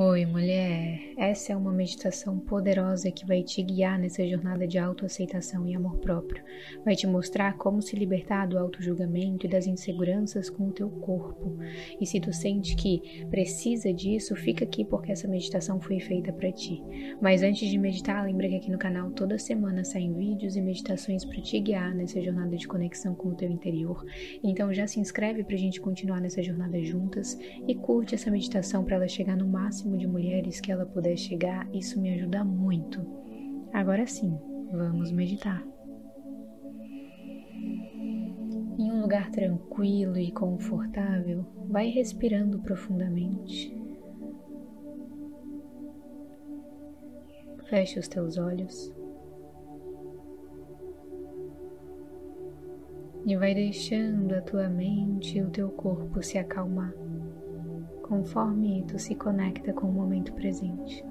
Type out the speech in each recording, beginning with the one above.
Oi, mulher. Essa é uma meditação poderosa que vai te guiar nessa jornada de autoaceitação e amor próprio. Vai te mostrar como se libertar do autojulgamento e das inseguranças com o teu corpo. E se tu sente que precisa disso, fica aqui porque essa meditação foi feita para ti. Mas antes de meditar, lembra que aqui no canal toda semana saem vídeos e meditações para te guiar nessa jornada de conexão com o teu interior. Então já se inscreve pra gente continuar nessa jornada juntas e curte essa meditação para ela chegar no máximo máximo de mulheres que ela puder chegar, isso me ajuda muito. Agora sim, vamos meditar. Em um lugar tranquilo e confortável, vai respirando profundamente. Feche os teus olhos. E vai deixando a tua mente e o teu corpo se acalmar conforme tu se conecta com o momento presente.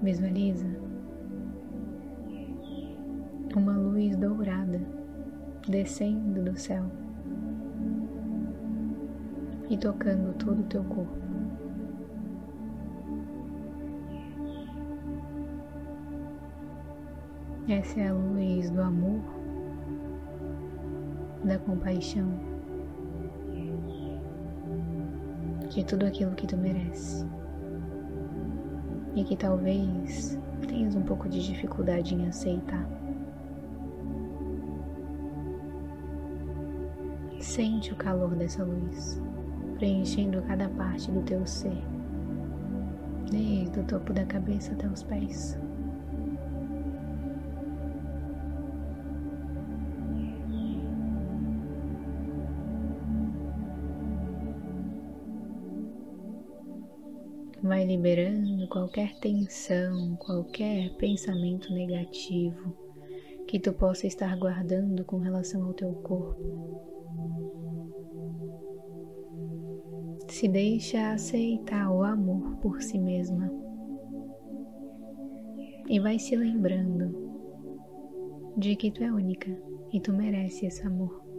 Visualiza uma luz dourada descendo do céu e tocando todo o teu corpo. Essa é a luz do amor, da compaixão, de tudo aquilo que tu merece e que talvez tenhas um pouco de dificuldade em aceitar. Sente o calor dessa luz preenchendo cada parte do teu ser, desde o topo da cabeça até os pés. Vai liberando qualquer tensão, qualquer pensamento negativo que tu possa estar guardando com relação ao teu corpo. Se deixa aceitar o amor por si mesma e vai se lembrando de que tu é única e tu merece esse amor.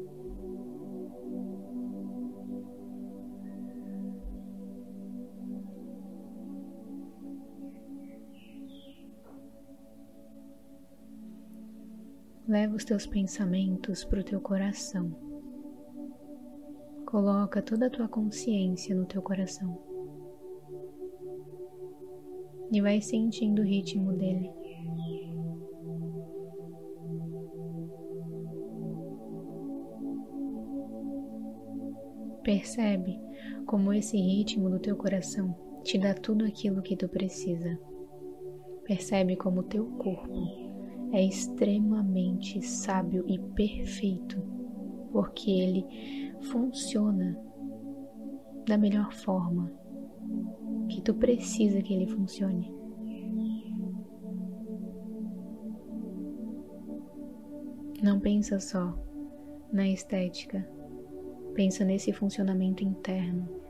Leva os teus pensamentos para o teu coração. Coloca toda a tua consciência no teu coração. E vai sentindo o ritmo dele. Percebe como esse ritmo do teu coração te dá tudo aquilo que tu precisa. Percebe como o teu corpo é extremamente sábio e perfeito, porque ele funciona da melhor forma que tu precisa que ele funcione. Não pensa só na estética, pensa nesse funcionamento interno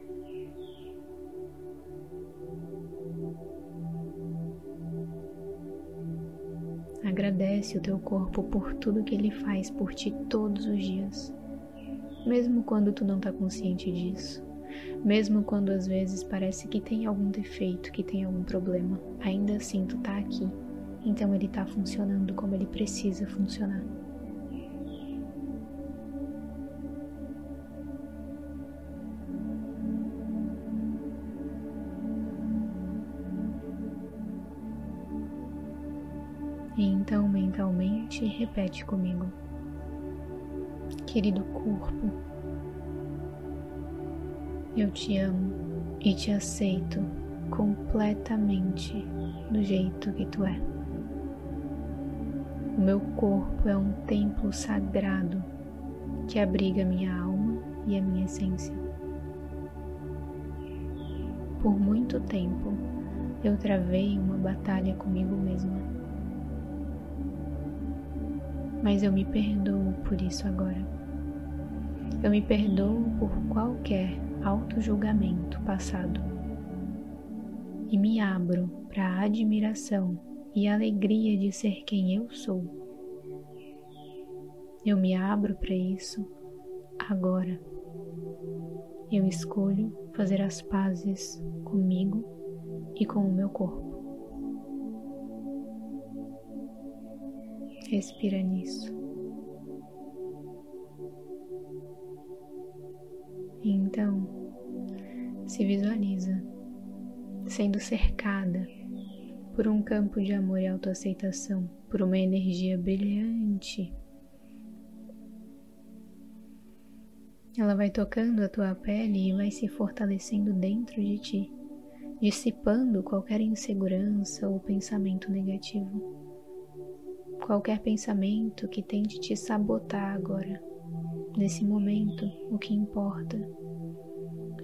Agradece o teu corpo por tudo que ele faz por ti todos os dias, mesmo quando tu não está consciente disso, mesmo quando às vezes parece que tem algum defeito, que tem algum problema, ainda assim tu tá aqui, então ele está funcionando como ele precisa funcionar. E então mentalmente repete comigo. Querido corpo, eu te amo e te aceito completamente do jeito que tu é. O meu corpo é um templo sagrado que abriga minha alma e a minha essência. Por muito tempo eu travei uma batalha comigo mesma mas eu me perdoo por isso agora. Eu me perdoo por qualquer auto-julgamento passado e me abro para a admiração e alegria de ser quem eu sou. Eu me abro para isso agora. Eu escolho fazer as pazes comigo e com o meu corpo. Respira nisso. Então, se visualiza sendo cercada por um campo de amor e autoaceitação, por uma energia brilhante. Ela vai tocando a tua pele e vai se fortalecendo dentro de ti, dissipando qualquer insegurança ou pensamento negativo. Qualquer pensamento que tente te sabotar agora. Nesse momento, o que importa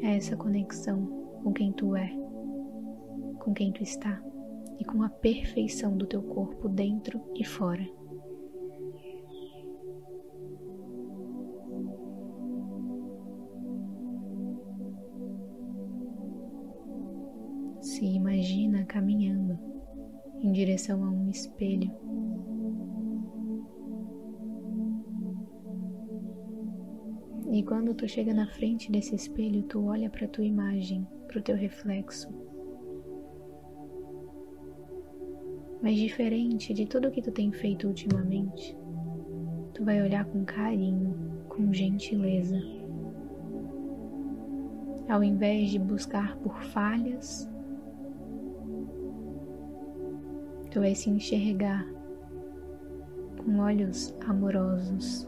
é essa conexão com quem tu é, com quem tu está e com a perfeição do teu corpo dentro e fora. Se imagina caminhando em direção a um espelho. E quando tu chega na frente desse espelho, tu olha para tua imagem, para o teu reflexo mas diferente de tudo que tu tem feito ultimamente. Tu vai olhar com carinho, com gentileza. Ao invés de buscar por falhas, tu vai se enxergar com olhos amorosos,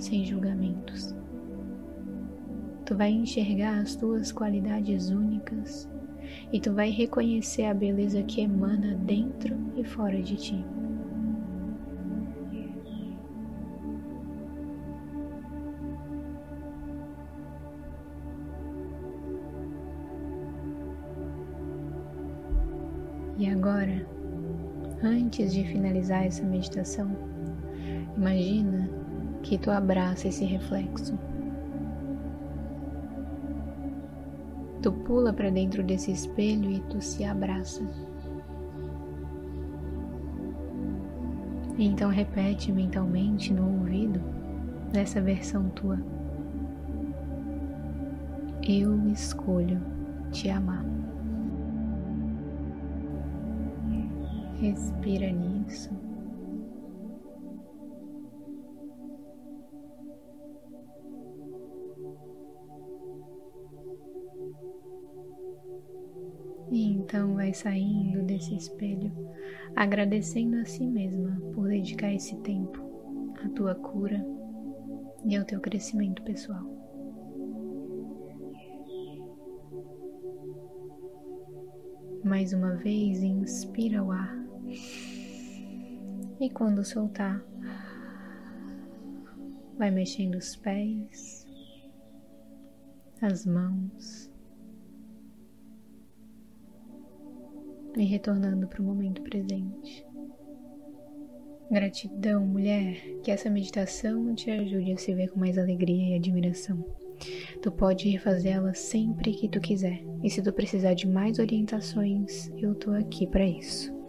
sem julgamentos. Tu vai enxergar as tuas qualidades únicas e tu vai reconhecer a beleza que emana dentro e fora de ti. E agora, antes de finalizar essa meditação, imagina que tu abraça esse reflexo Tu pula para dentro desse espelho e tu se abraça. Então repete mentalmente no ouvido dessa versão tua. Eu escolho te amar. Respira nisso. Então vai saindo desse espelho, agradecendo a si mesma por dedicar esse tempo à tua cura e ao teu crescimento pessoal. Mais uma vez, inspira o ar. E quando soltar, vai mexendo os pés, as mãos, e retornando para o momento presente. Gratidão, mulher, que essa meditação te ajude a se ver com mais alegria e admiração. Tu pode refazê-la sempre que tu quiser, e se tu precisar de mais orientações, eu tô aqui para isso.